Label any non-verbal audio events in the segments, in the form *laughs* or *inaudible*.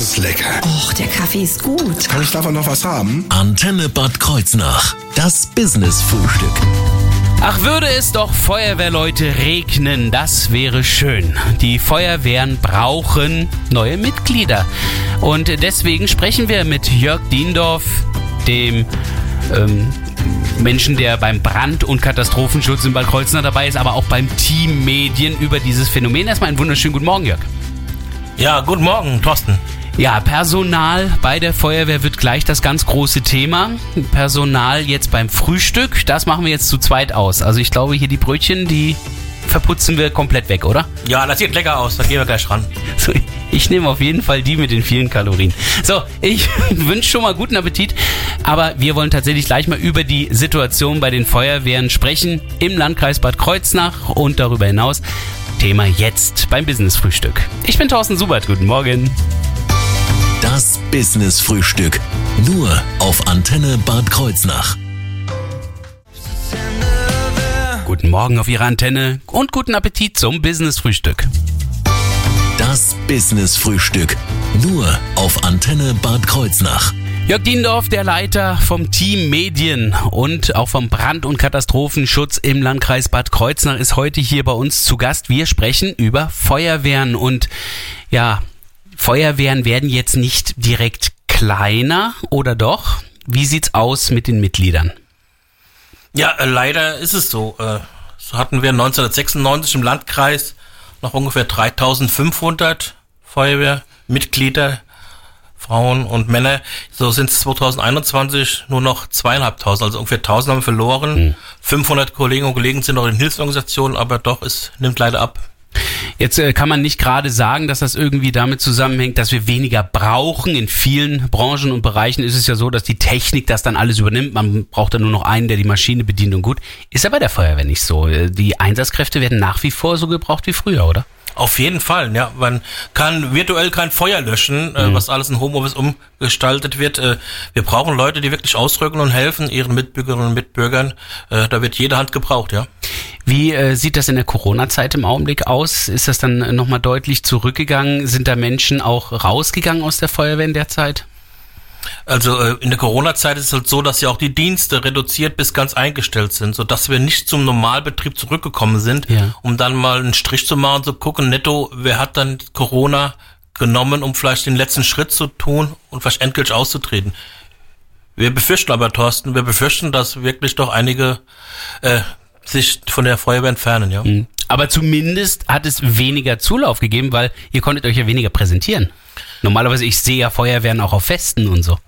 ist lecker. Och, der Kaffee ist gut. Kann ich davon noch was haben? Antenne Bad Kreuznach. Das Business-Frühstück. Ach, würde es doch Feuerwehrleute regnen, das wäre schön. Die Feuerwehren brauchen neue Mitglieder. Und deswegen sprechen wir mit Jörg Diendorf, dem ähm, Menschen, der beim Brand- und Katastrophenschutz in Bad Kreuznach dabei ist, aber auch beim Team Medien über dieses Phänomen. Erstmal einen wunderschönen guten Morgen, Jörg. Ja, guten Morgen, Thorsten. Ja, Personal bei der Feuerwehr wird gleich das ganz große Thema. Personal jetzt beim Frühstück, das machen wir jetzt zu zweit aus. Also ich glaube, hier die Brötchen, die verputzen wir komplett weg, oder? Ja, das sieht lecker aus, da gehen wir gleich ran. So, ich nehme auf jeden Fall die mit den vielen Kalorien. So, ich *laughs* wünsche schon mal guten Appetit, aber wir wollen tatsächlich gleich mal über die Situation bei den Feuerwehren sprechen im Landkreis Bad Kreuznach und darüber hinaus. Thema jetzt beim Business Frühstück. Ich bin Thorsten Subert, guten Morgen. Das Business-Frühstück. Nur auf Antenne Bad Kreuznach. Guten Morgen auf Ihrer Antenne und guten Appetit zum Business Frühstück. Das Business-Frühstück. Nur auf Antenne Bad Kreuznach. Jörg Diendorf, der Leiter vom Team Medien und auch vom Brand- und Katastrophenschutz im Landkreis Bad Kreuznach, ist heute hier bei uns zu Gast. Wir sprechen über Feuerwehren und ja, Feuerwehren werden jetzt nicht direkt kleiner oder doch? Wie sieht's aus mit den Mitgliedern? Ja, äh, leider ist es so. Äh, so hatten wir 1996 im Landkreis noch ungefähr 3500 Feuerwehrmitglieder, Frauen und Männer. So sind es 2021 nur noch zweieinhalbtausend, also ungefähr 1000 haben wir verloren. 500 Kollegen und Kollegen sind noch in Hilfsorganisationen, aber doch, es nimmt leider ab. Jetzt äh, kann man nicht gerade sagen, dass das irgendwie damit zusammenhängt, dass wir weniger brauchen. In vielen Branchen und Bereichen ist es ja so, dass die Technik das dann alles übernimmt. Man braucht dann nur noch einen, der die Maschine bedient und gut. Ist aber der Feuerwehr nicht so. Äh, Die Einsatzkräfte werden nach wie vor so gebraucht wie früher, oder? Auf jeden Fall, ja. Man kann virtuell kein Feuer löschen, äh, was alles in Homeoffice umgestaltet wird. Äh, wir brauchen Leute, die wirklich ausrücken und helfen ihren Mitbürgerinnen und Mitbürgern. Da wird jede Hand gebraucht, ja. Wie äh, sieht das in der Corona-Zeit im Augenblick aus? Ist das dann nochmal deutlich zurückgegangen? Sind da Menschen auch rausgegangen aus der Feuerwehr in der Zeit? Also äh, in der Corona-Zeit ist es halt so, dass ja auch die Dienste reduziert bis ganz eingestellt sind, so dass wir nicht zum Normalbetrieb zurückgekommen sind, Ja. um dann mal einen Strich zu machen, zu gucken, netto, wer hat dann Corona genommen, um vielleicht den letzten Schritt zu tun und vielleicht endgültig auszutreten. Wir befürchten aber, Thorsten, wir befürchten, dass wirklich doch einige äh, sich von der Feuerwehr entfernen, ja. Aber zumindest hat es weniger Zulauf gegeben, weil ihr konntet euch ja weniger präsentieren. Normalerweise, ich sehe ja Feuerwehren auch auf Festen und so.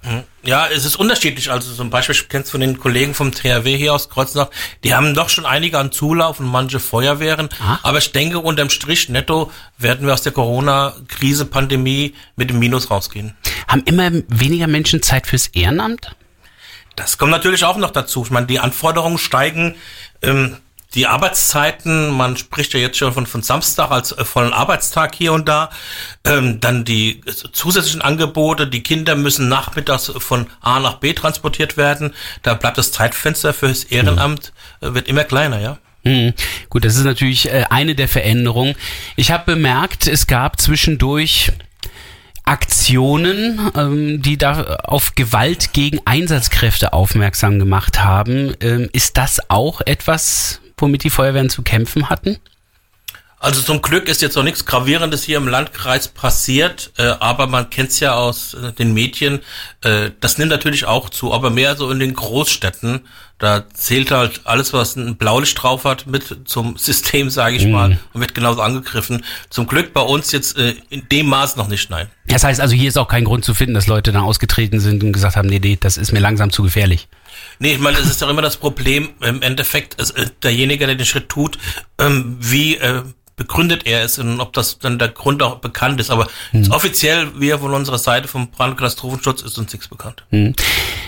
Ja, es ist unterschiedlich. Also zum Beispiel, ich kenn's von den Kollegen vom THW hier aus Kreuznach, die haben doch schon einige an Zulauf und manche Feuerwehren. Ah. Aber ich denke, unterm Strich netto werden wir aus der Corona-Krise, Pandemie mit dem Minus rausgehen. Haben immer weniger Menschen Zeit fürs Ehrenamt? Das kommt natürlich auch noch dazu. Ich meine, die Anforderungen steigen. Ähm, die Arbeitszeiten, man spricht ja jetzt schon von, von Samstag als äh, vollen Arbeitstag hier und da. Ähm, dann die zusätzlichen Angebote, die Kinder müssen nachmittags von A nach B transportiert werden. Da bleibt das Zeitfenster fürs Ehrenamt, äh, wird immer kleiner, ja. Hm. Gut, das ist natürlich äh, eine der Veränderungen. Ich habe bemerkt, es gab zwischendurch Aktionen, ähm, die da auf Gewalt gegen Einsatzkräfte aufmerksam gemacht haben. Ähm, ist das auch etwas, womit die Feuerwehren zu kämpfen hatten? Also zum Glück ist jetzt noch nichts Gravierendes hier im Landkreis passiert, äh, aber man kennt's ja aus äh, den Medien. Äh, das nimmt natürlich auch zu, aber mehr so in den Großstädten. Da zählt halt alles, was ein Blaulicht drauf hat, mit zum *laughs* System, sage ich mal, und wird genauso angegriffen. Zum Glück bei uns jetzt äh, in dem Maß noch nicht, nein. Das heißt also, hier ist auch kein Grund zu finden, dass Leute dann ausgetreten sind und gesagt haben, nee, nee, das ist mir langsam zu gefährlich. Nee, ich meine, es ist doch immer das Problem, im Endeffekt, es, äh, derjenige, der den Schritt tut, ähm, wie äh, begründet er es und ob das dann der Grund auch bekannt ist. Aber offiziell, wir von unserer Seite vom Brand- und Katastrophenschutz ist uns nichts bekannt.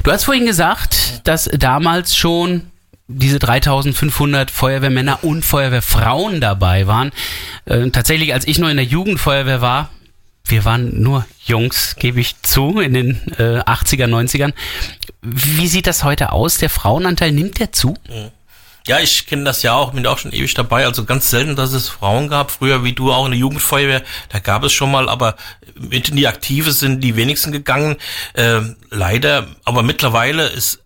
Du hast vorhin gesagt, dass damals schon diese 3500 Feuerwehrmänner und Feuerwehrfrauen dabei waren. Äh, tatsächlich, als ich noch in der Jugendfeuerwehr war, wir waren nur Jungs, gebe ich zu, in den äh, 80er, 90ern. Wie sieht das heute aus? Der Frauenanteil nimmt der zu? Ja, ich kenne das ja auch, bin auch schon ewig dabei. Also ganz selten, dass es Frauen gab. Früher, wie du auch in der Jugendfeuerwehr, da gab es schon mal, aber mit in die Aktive sind die wenigsten gegangen. Äh, leider, aber mittlerweile ist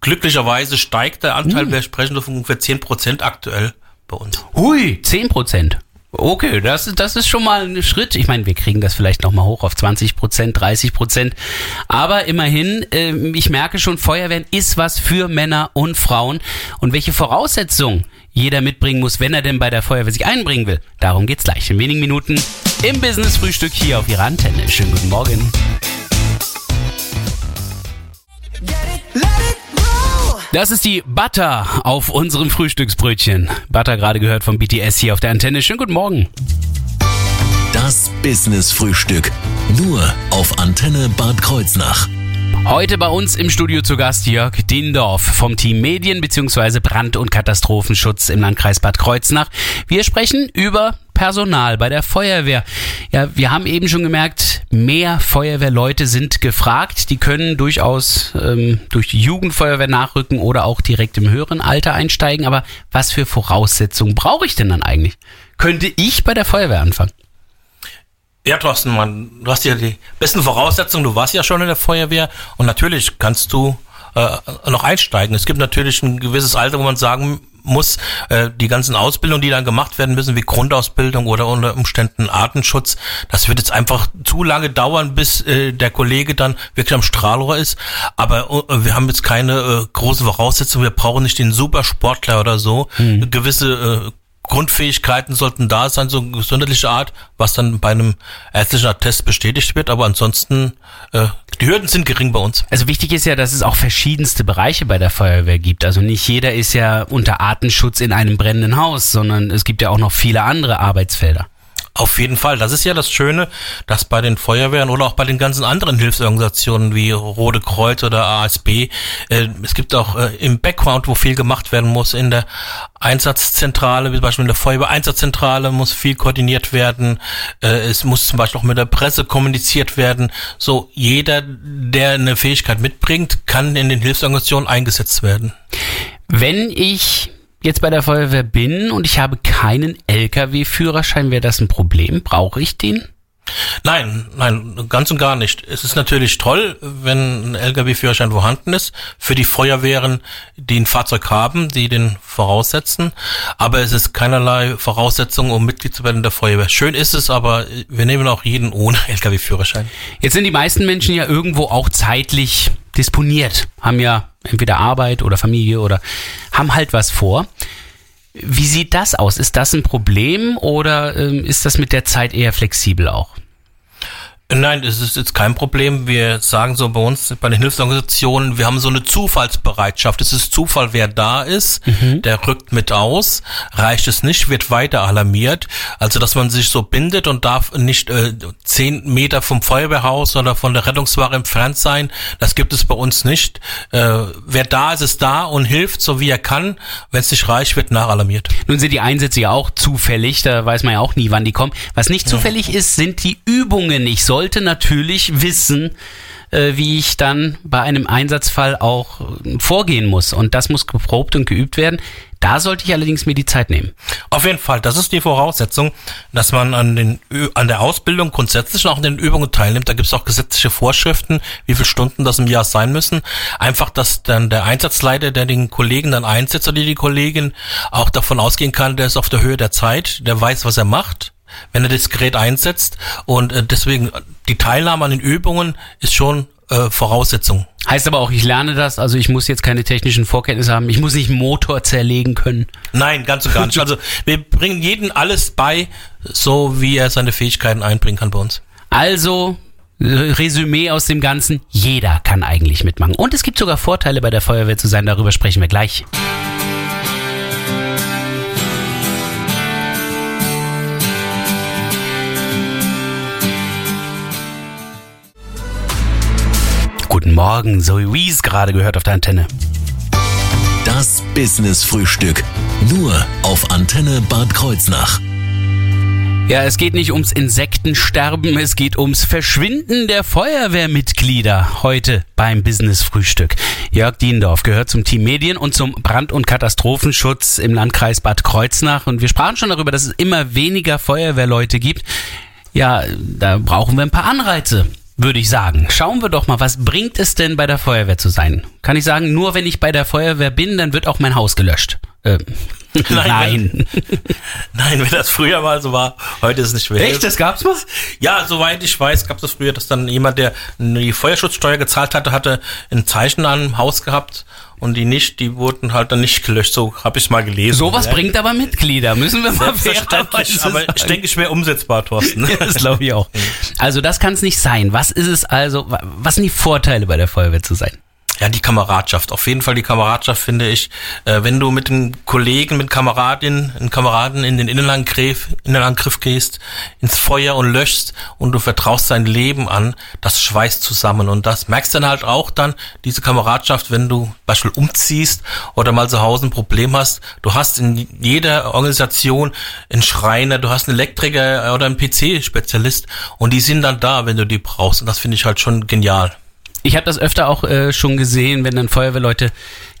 glücklicherweise steigt der Anteil, Hm. wir sprechen von ungefähr 10 Prozent aktuell bei uns. Hui, 10 Prozent. Okay, das, ist- das ist schon mal ein Schritt. Ich meine, wir kriegen das vielleicht noch mal hoch auf 20 Prozent, 30 Prozent. Aber immerhin, ähm, ich merke schon, Feuerwehren ist was für Männer und Frauen. Und welche Voraussetzungen jeder mitbringen muss, wenn er denn bei der Feuerwehr sich einbringen will, darum geht's gleich in wenigen Minuten im Business-Frühstück hier auf Ihrer Antenne. Schönen guten Morgen. Das ist die Butter auf unserem Frühstücksbrötchen. Butter gerade gehört vom BTS hier auf der Antenne. Schönen guten Morgen. Das Business Frühstück. Nur auf Antenne Bad Kreuznach. Heute bei uns im Studio zu Gast Jörg Dindorf vom Team Medien bzw. Brand- und Katastrophenschutz im Landkreis Bad Kreuznach. Wir sprechen über Personal bei der Feuerwehr. Ja, wir haben eben schon gemerkt, mehr Feuerwehrleute sind gefragt. Die können durchaus ähm, durch die Jugendfeuerwehr nachrücken oder auch direkt im höheren Alter einsteigen. Aber was für Voraussetzungen brauche ich denn dann eigentlich? Könnte ich bei der Feuerwehr anfangen? Ja, Thorsten, Mann, du hast ja die besten Voraussetzungen. Du warst ja schon in der Feuerwehr und natürlich kannst du äh, noch einsteigen. Es gibt natürlich ein gewisses Alter, wo man sagen muss, äh, die ganzen Ausbildungen, die dann gemacht werden müssen, wie Grundausbildung oder unter Umständen Artenschutz, das wird jetzt einfach zu lange dauern, bis äh, der Kollege dann wirklich am Strahlrohr ist. Aber äh, wir haben jetzt keine äh, großen Voraussetzungen. Wir brauchen nicht den Supersportler oder so. Gewisse äh, Grundfähigkeiten sollten da sein, so gesundheitliche Art, was dann bei einem ärztlichen Attest bestätigt wird. Aber ansonsten, äh, die Hürden sind gering bei uns. Also wichtig ist ja, dass es auch verschiedenste Bereiche bei der Feuerwehr gibt. Also nicht jeder ist ja unter Artenschutz in einem brennenden Haus, sondern es gibt ja auch noch viele andere Arbeitsfelder. Auf jeden Fall. Das ist ja das Schöne, dass bei den Feuerwehren oder auch bei den ganzen anderen Hilfsorganisationen wie Rote Kreuz oder ASB, äh, es gibt auch äh, im Background, wo viel gemacht werden muss, in der Einsatzzentrale, wie zum Beispiel in der Feuerwehr-Einsatzzentrale muss viel koordiniert werden. Äh, es muss zum Beispiel auch mit der Presse kommuniziert werden. So, jeder, der eine Fähigkeit mitbringt, kann in den Hilfsorganisationen eingesetzt werden. Wenn ich jetzt bei der Feuerwehr bin und ich habe keinen LKW-Führerschein, wäre das ein Problem? Brauche ich den? Nein, nein, ganz und gar nicht. Es ist natürlich toll, wenn ein Lkw-Führerschein vorhanden ist, für die Feuerwehren, die ein Fahrzeug haben, die den voraussetzen. Aber es ist keinerlei Voraussetzung, um Mitglied zu werden der Feuerwehr. Schön ist es, aber wir nehmen auch jeden ohne *laughs* Lkw-Führerschein. Jetzt sind die meisten Menschen ja irgendwo auch zeitlich disponiert, haben ja entweder Arbeit oder Familie oder haben halt was vor. Wie sieht das aus? Ist das ein Problem oder ähm, ist das mit der Zeit eher flexibel auch? Nein, es ist jetzt kein Problem. Wir sagen so bei uns, bei den Hilfsorganisationen, wir haben so eine Zufallsbereitschaft. Es ist Zufall, wer da ist, der rückt mit aus. Reicht es nicht, wird weiter alarmiert. Also, dass man sich so bindet und darf nicht äh, zehn Meter vom Feuerwehrhaus oder von der Rettungswache entfernt sein. Das gibt es bei uns nicht. Äh, wer da ist, ist da und hilft, so wie er kann. Wenn es nicht reicht, wird nachalarmiert. Nun sind die Einsätze ja auch zufällig, da weiß man ja auch nie, wann die kommen. Was nicht zufällig ist, sind die Übungen. Ich sollte natürlich wissen, äh, wie ich dann bei einem Einsatzfall auch äh, vorgehen muss. Und das muss geprobt und geübt werden. Da sollte ich allerdings mir die Zeit nehmen. Auf jeden Fall, das ist die Voraussetzung, dass man an, den, an der Ausbildung grundsätzlich und auch an den Übungen teilnimmt. Da gibt es auch gesetzliche Vorschriften, wie viele Stunden das im Jahr sein müssen. Einfach, dass dann der Einsatzleiter, der den Kollegen dann einsetzt oder die Kollegin, auch davon ausgehen kann, der ist auf der Höhe der Zeit, der weiß, was er macht wenn er das Gerät einsetzt und äh, deswegen die Teilnahme an den Übungen ist schon äh, Voraussetzung. Heißt aber auch, ich lerne das, also ich muss jetzt keine technischen Vorkenntnisse haben, ich muss nicht Motor zerlegen können. Nein, ganz und gar nicht. Also wir bringen jeden alles bei, so wie er seine Fähigkeiten einbringen kann bei uns. Also, äh, Resümee aus dem Ganzen, jeder kann eigentlich mitmachen. Und es gibt sogar Vorteile bei der Feuerwehr zu sein, darüber sprechen wir gleich. Guten Morgen, Zoe Wees gerade gehört auf der Antenne. Das Business Frühstück. Nur auf Antenne Bad Kreuznach. Ja, es geht nicht ums Insektensterben, es geht ums Verschwinden der Feuerwehrmitglieder heute beim Business Frühstück. Jörg Diendorf gehört zum Team Medien und zum Brand- und Katastrophenschutz im Landkreis Bad Kreuznach und wir sprachen schon darüber, dass es immer weniger Feuerwehrleute gibt. Ja, da brauchen wir ein paar Anreize würde ich sagen. Schauen wir doch mal, was bringt es denn bei der Feuerwehr zu sein? Kann ich sagen, nur wenn ich bei der Feuerwehr bin, dann wird auch mein Haus gelöscht. Ähm, *laughs* Nein. nein. Nein, wenn das früher mal so war, heute ist es nicht mehr. Echt, das gab's mal? Ja, soweit ich weiß, gab es früher, dass dann jemand, der die Feuerschutzsteuer gezahlt hatte, hatte ein Zeichen am Haus gehabt und die nicht, die wurden halt dann nicht gelöscht. So habe ich mal gelesen. Sowas ja. bringt aber Mitglieder, müssen wir mal Selbstverständlich, aber ich denke, schwer umsetzbar, Thorsten. *laughs* Ja, das glaube ich auch. *laughs* Also das kann es nicht sein. Was ist es also, wa- was sind die Vorteile bei der Feuerwehr zu sein? Ja, die Kameradschaft. Auf jeden Fall die Kameradschaft finde ich. Äh, wenn du mit den Kollegen, mit Kameradinnen, und Kameraden in den Innenangriff, Innenangriff gehst, ins Feuer und löschst und du vertraust dein Leben an, das schweißt zusammen. Und das merkst du dann halt auch dann, diese Kameradschaft, wenn du Beispiel umziehst oder mal zu Hause ein Problem hast. Du hast in jeder Organisation einen Schreiner, du hast einen Elektriker oder einen PC-Spezialist und die sind dann da, wenn du die brauchst. Und das finde ich halt schon genial. Ich habe das öfter auch äh, schon gesehen, wenn dann Feuerwehrleute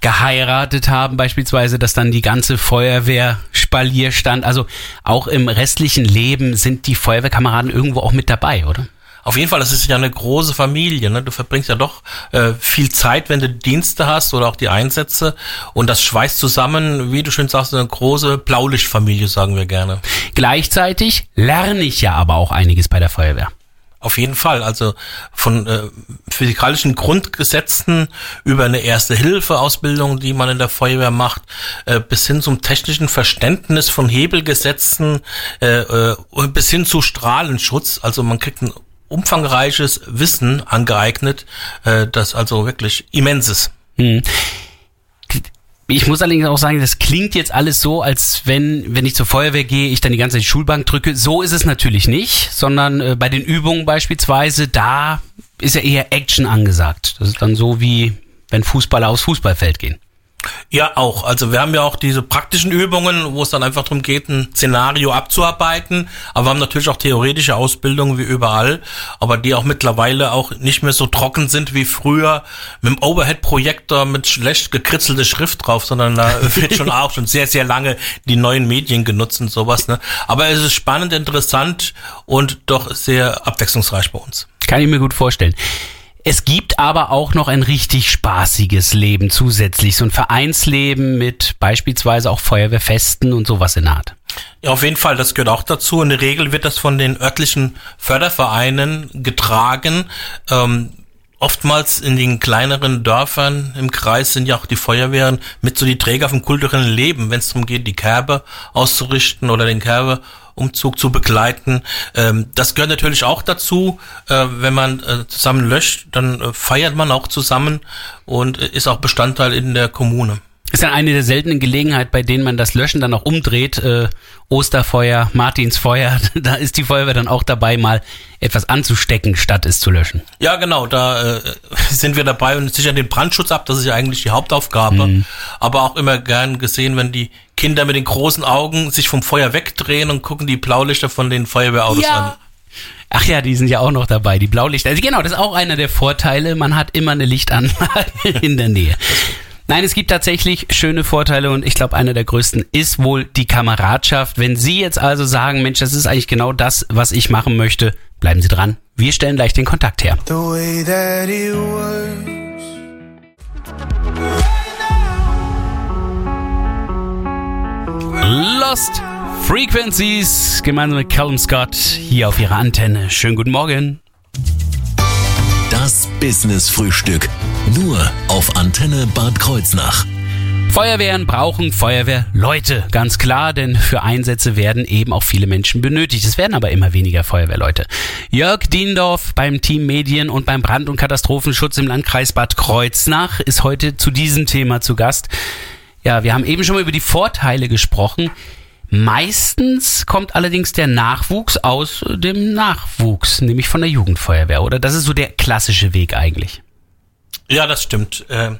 geheiratet haben, beispielsweise, dass dann die ganze Feuerwehr Spalier stand. Also auch im restlichen Leben sind die Feuerwehrkameraden irgendwo auch mit dabei, oder? Auf jeden Fall, das ist ja eine große Familie. Ne? Du verbringst ja doch äh, viel Zeit, wenn du Dienste hast oder auch die Einsätze. Und das schweißt zusammen, wie du schön sagst, eine große Blaulichtfamilie, sagen wir gerne. Gleichzeitig lerne ich ja aber auch einiges bei der Feuerwehr. Auf jeden Fall. Also von äh, physikalischen Grundgesetzen über eine Erste-Hilfe-Ausbildung, die man in der Feuerwehr macht, äh, bis hin zum technischen Verständnis von Hebelgesetzen, äh, äh, bis hin zu Strahlenschutz. Also man kriegt ein umfangreiches Wissen angeeignet, äh, das also wirklich immens ist. Hm. Ich muss allerdings auch sagen, das klingt jetzt alles so, als wenn, wenn ich zur Feuerwehr gehe, ich dann die ganze Zeit die Schulbank drücke. So ist es natürlich nicht, sondern äh, bei den Übungen beispielsweise, da ist ja eher Action angesagt. Das ist dann so wie, wenn Fußballer aufs Fußballfeld gehen. Ja, auch. Also wir haben ja auch diese praktischen Übungen, wo es dann einfach darum geht, ein Szenario abzuarbeiten. Aber wir haben natürlich auch theoretische Ausbildungen wie überall, aber die auch mittlerweile auch nicht mehr so trocken sind wie früher mit dem Overhead-Projektor mit schlecht gekritzelter Schrift drauf, sondern da *laughs* wird schon auch schon sehr, sehr lange die neuen Medien genutzt und sowas. Ne? Aber es ist spannend, interessant und doch sehr abwechslungsreich bei uns. Kann ich mir gut vorstellen. Es gibt aber auch noch ein richtig spaßiges Leben zusätzlich, so ein Vereinsleben mit beispielsweise auch Feuerwehrfesten und sowas in der Art. Ja, auf jeden Fall, das gehört auch dazu. In der Regel wird das von den örtlichen Fördervereinen getragen. Ähm, oftmals in den kleineren Dörfern im Kreis sind ja auch die Feuerwehren mit so die Träger vom kulturellen Leben, wenn es darum geht, die Kerbe auszurichten oder den Kerbeumzug zu begleiten. Ähm, das gehört natürlich auch dazu. Äh, wenn man äh, zusammen löscht, dann äh, feiert man auch zusammen und ist auch Bestandteil in der Kommune. Ist dann eine der seltenen Gelegenheiten, bei denen man das Löschen dann auch umdreht. Äh, Osterfeuer, Martinsfeuer, *laughs* da ist die Feuerwehr dann auch dabei, mal etwas anzustecken, statt es zu löschen. Ja, genau, da äh, *laughs* sind wir dabei und sichern den Brandschutz ab, das ist ja eigentlich die Hauptaufgabe. Aber auch immer gern gesehen, wenn die Kinder mit den großen Augen sich vom Feuer wegdrehen und gucken die Blaulichter von den Feuerwehrautos an. Ach ja, die sind ja auch noch dabei, die Blaulichter. Also genau, das ist auch einer der Vorteile. Man hat immer eine Lichtanlage *laughs* in der Nähe. Nein, es gibt tatsächlich schöne Vorteile und ich glaube, einer der größten ist wohl die Kameradschaft. Wenn Sie jetzt also sagen, Mensch, das ist eigentlich genau das, was ich machen möchte, bleiben Sie dran. Wir stellen gleich den Kontakt her. The way that it works. Lost Frequencies gemeinsam mit Callum Scott hier auf Ihrer Antenne. Schönen guten Morgen. Das Business Frühstück. Nur auf Antenne Bad Kreuznach. Feuerwehren brauchen Feuerwehrleute, ganz klar, denn für Einsätze werden eben auch viele Menschen benötigt. Es werden aber immer weniger Feuerwehrleute. Jörg Diendorf beim Team Medien und beim Brand- und Katastrophenschutz im Landkreis Bad Kreuznach ist heute zu diesem Thema zu Gast. Ja, wir haben eben schon mal über die Vorteile gesprochen. Meistens kommt allerdings der Nachwuchs aus dem Nachwuchs, nämlich von der Jugendfeuerwehr, oder? Das ist so der klassische Weg eigentlich. Ja, das stimmt. Äh,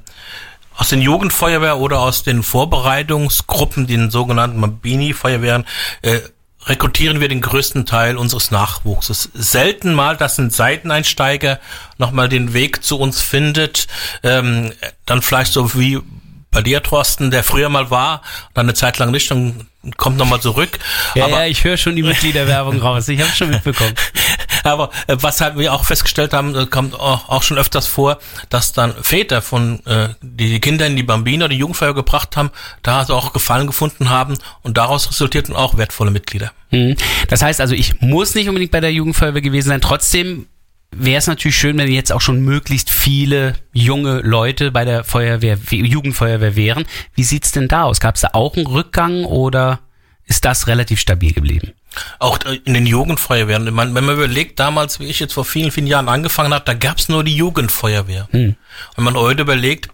aus den Jugendfeuerwehr oder aus den Vorbereitungsgruppen, den sogenannten Mabini-Feuerwehren, äh, rekrutieren wir den größten Teil unseres Nachwuchses. Selten mal, dass ein Seiteneinsteiger nochmal den Weg zu uns findet, ähm, dann vielleicht so wie bei dir, Thorsten, der früher mal war, dann eine Zeit lang nicht, dann kommt nochmal zurück. Ja, aber, ja, ich höre schon die Mitgliederwerbung *laughs* raus. Ich habe schon mitbekommen. *laughs* aber äh, was halt wir auch festgestellt haben, äh, kommt auch, auch schon öfters vor, dass dann Väter von äh, die Kinder in die Bambino, die Jugendfeuer gebracht haben, da also auch Gefallen gefunden haben und daraus resultierten auch wertvolle Mitglieder. Hm. Das heißt also, ich muss nicht unbedingt bei der Jugendfeuerwehr gewesen sein. Trotzdem wäre es natürlich schön, wenn jetzt auch schon möglichst viele junge Leute bei der Feuerwehr, Jugendfeuerwehr wären. Wie sieht's denn da aus? Gab es da auch einen Rückgang oder ist das relativ stabil geblieben? Auch in den Jugendfeuerwehren. wenn man überlegt, damals, wie ich jetzt vor vielen, vielen Jahren angefangen habe, da gab's nur die Jugendfeuerwehr. Hm. Wenn man heute überlegt,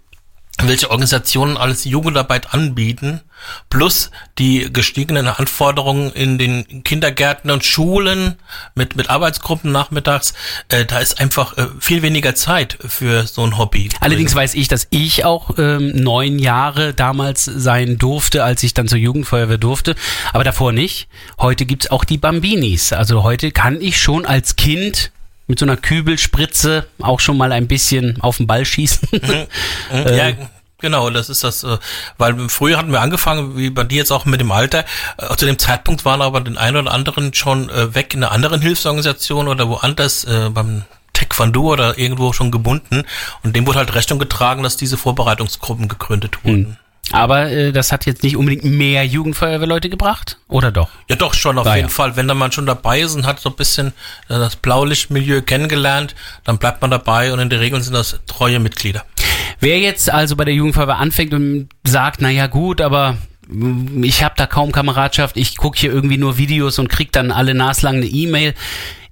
welche Organisationen alles Jugendarbeit anbieten, plus die gestiegenen Anforderungen in den Kindergärten und Schulen mit, mit Arbeitsgruppen nachmittags, äh, da ist einfach äh, viel weniger Zeit für so ein Hobby. Allerdings weiß ich, dass ich auch ähm, neun Jahre damals sein durfte, als ich dann zur Jugendfeuerwehr durfte, aber davor nicht. Heute gibt's auch die Bambinis. Also heute kann ich schon als Kind mit so einer Kübelspritze auch schon mal ein bisschen auf den Ball schießen. *laughs* Mhm. ja, Genau, das ist das, äh, weil früher hatten wir angefangen, wie bei dir jetzt auch mit dem Alter. Äh, zu dem Zeitpunkt waren aber den einen oder anderen schon äh, weg in einer anderen Hilfsorganisation oder woanders beim Taekwondo oder irgendwo schon gebunden. Und dem wurde halt Rechnung getragen, dass diese Vorbereitungsgruppen gegründet wurden. Hm. Aber äh, das hat jetzt nicht unbedingt mehr Jugendfeuerwehrleute gebracht, oder doch? Ja, doch schon auf War jeden ja. Fall. Wenn da man schon dabei ist und hat so ein bisschen äh, das Blaulichtmilieu kennengelernt, dann bleibt man dabei und in der Regel sind das treue Mitglieder. Wer jetzt also bei der Jugendfeuerwehr anfängt und sagt, naja gut, aber ich habe da kaum Kameradschaft, ich gucke hier irgendwie nur Videos und krieg dann alle naslang eine E-Mail.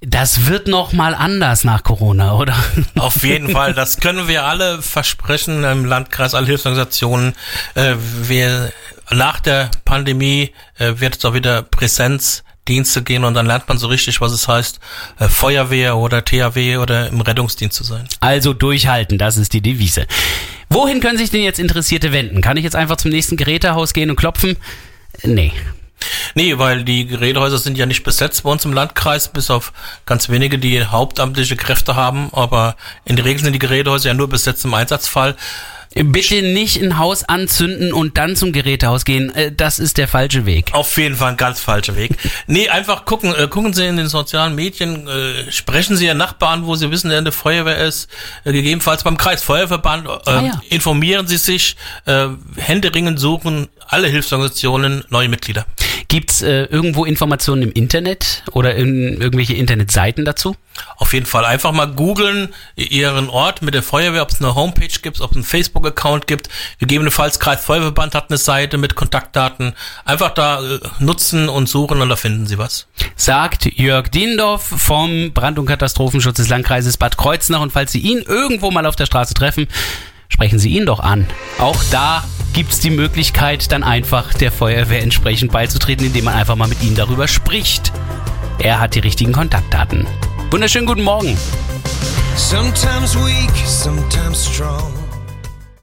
Das wird noch mal anders nach Corona, oder? *laughs* Auf jeden Fall, das können wir alle versprechen im Landkreis, alle Hilfsorganisationen. Äh, wir, nach der Pandemie äh, wird es auch wieder Präsenzdienste gehen und dann lernt man so richtig, was es heißt, äh, Feuerwehr oder THW oder im Rettungsdienst zu sein. Also durchhalten, das ist die Devise. Wohin können sich denn jetzt Interessierte wenden? Kann ich jetzt einfach zum nächsten Gerätehaus gehen und klopfen? Nee. Nee, weil die Gerätehäuser sind ja nicht besetzt bei uns im Landkreis, bis auf ganz wenige, die hauptamtliche Kräfte haben. Aber in der Regel sind die Gerätehäuser ja nur besetzt im Einsatzfall. Bitte nicht ein Haus anzünden und dann zum Gerätehaus gehen. Äh, das ist der falsche Weg. Auf jeden Fall ein ganz falscher Weg. *laughs* nee, einfach gucken. Äh, gucken Sie in den sozialen Medien. Äh, sprechen Sie Ihren Nachbarn, wo Sie wissen, wer eine Feuerwehr ist. gegebenenfalls beim Kreisfeuerverband. Ah, ja. Informieren Sie sich. Händeringen suchen alle Hilfsorganisationen neue Mitglieder. Gibt's äh, irgendwo Informationen im Internet oder in irgendwelche Internetseiten dazu? Auf jeden Fall einfach mal googeln, ihren Ort mit der Feuerwehr, ob es eine Homepage gibt, ob es einen Facebook-Account gibt. Gegebenenfalls Kreis Feuerwehrband hat eine Seite mit Kontaktdaten. Einfach da äh, nutzen und suchen und da finden Sie was. Sagt Jörg Diendorf vom Brand- und Katastrophenschutz des Landkreises Bad Kreuznach. Und falls Sie ihn irgendwo mal auf der Straße treffen, sprechen Sie ihn doch an. Auch da gibt es die Möglichkeit, dann einfach der Feuerwehr entsprechend beizutreten, indem man einfach mal mit ihm darüber spricht. Er hat die richtigen Kontaktdaten. Wunderschönen guten Morgen. Sometimes weak, sometimes strong.